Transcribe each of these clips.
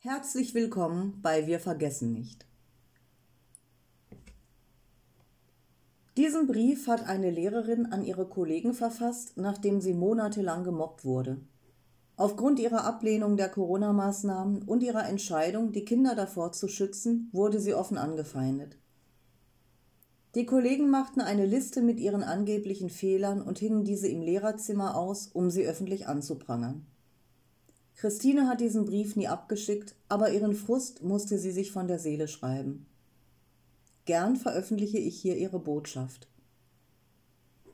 Herzlich willkommen bei Wir vergessen nicht. Diesen Brief hat eine Lehrerin an ihre Kollegen verfasst, nachdem sie monatelang gemobbt wurde. Aufgrund ihrer Ablehnung der Corona-Maßnahmen und ihrer Entscheidung, die Kinder davor zu schützen, wurde sie offen angefeindet. Die Kollegen machten eine Liste mit ihren angeblichen Fehlern und hingen diese im Lehrerzimmer aus, um sie öffentlich anzuprangern. Christine hat diesen Brief nie abgeschickt, aber ihren Frust musste sie sich von der Seele schreiben. Gern veröffentliche ich hier ihre Botschaft.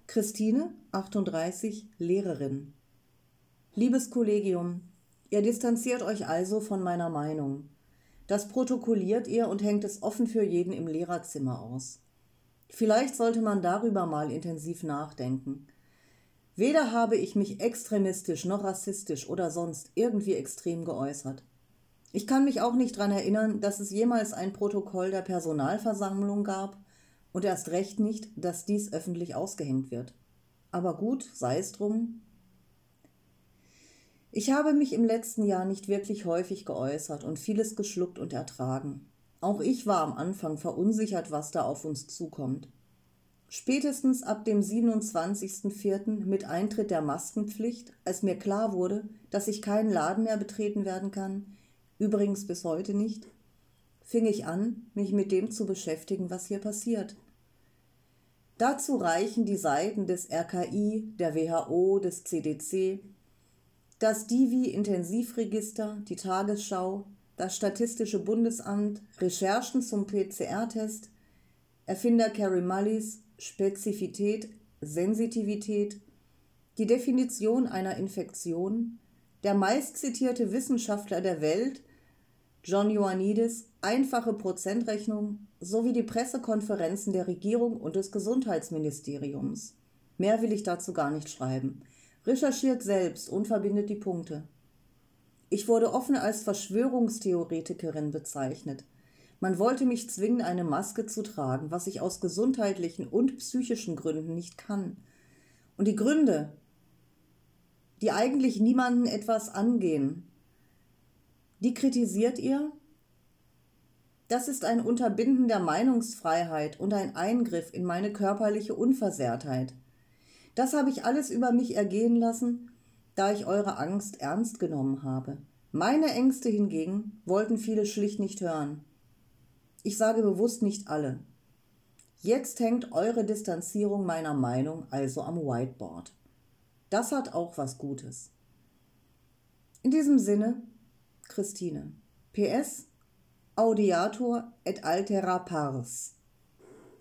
Christine, 38, Lehrerin. Liebes Kollegium, ihr distanziert euch also von meiner Meinung. Das protokolliert ihr und hängt es offen für jeden im Lehrerzimmer aus. Vielleicht sollte man darüber mal intensiv nachdenken. Weder habe ich mich extremistisch noch rassistisch oder sonst irgendwie extrem geäußert. Ich kann mich auch nicht daran erinnern, dass es jemals ein Protokoll der Personalversammlung gab und erst recht nicht, dass dies öffentlich ausgehängt wird. Aber gut, sei es drum, ich habe mich im letzten Jahr nicht wirklich häufig geäußert und vieles geschluckt und ertragen. Auch ich war am Anfang verunsichert, was da auf uns zukommt. Spätestens ab dem 27.04. mit Eintritt der Maskenpflicht, als mir klar wurde, dass ich keinen Laden mehr betreten werden kann, übrigens bis heute nicht, fing ich an, mich mit dem zu beschäftigen, was hier passiert. Dazu reichen die Seiten des RKI, der WHO, des CDC, das Divi-Intensivregister, die Tagesschau, das Statistische Bundesamt, Recherchen zum PCR-Test, Erfinder Carrie Mullis, Spezifität, Sensitivität, die Definition einer Infektion, der meistzitierte Wissenschaftler der Welt, John Ioannidis, einfache Prozentrechnung sowie die Pressekonferenzen der Regierung und des Gesundheitsministeriums. Mehr will ich dazu gar nicht schreiben recherchiert selbst und verbindet die Punkte. Ich wurde offen als Verschwörungstheoretikerin bezeichnet. Man wollte mich zwingen, eine Maske zu tragen, was ich aus gesundheitlichen und psychischen Gründen nicht kann. Und die Gründe, die eigentlich niemanden etwas angehen, die kritisiert ihr? Das ist ein Unterbinden der Meinungsfreiheit und ein Eingriff in meine körperliche Unversehrtheit. Das habe ich alles über mich ergehen lassen, da ich eure Angst ernst genommen habe. Meine Ängste hingegen wollten viele schlicht nicht hören. Ich sage bewusst nicht alle. Jetzt hängt eure Distanzierung meiner Meinung also am Whiteboard. Das hat auch was Gutes. In diesem Sinne, Christine. PS Audiator et altera pars.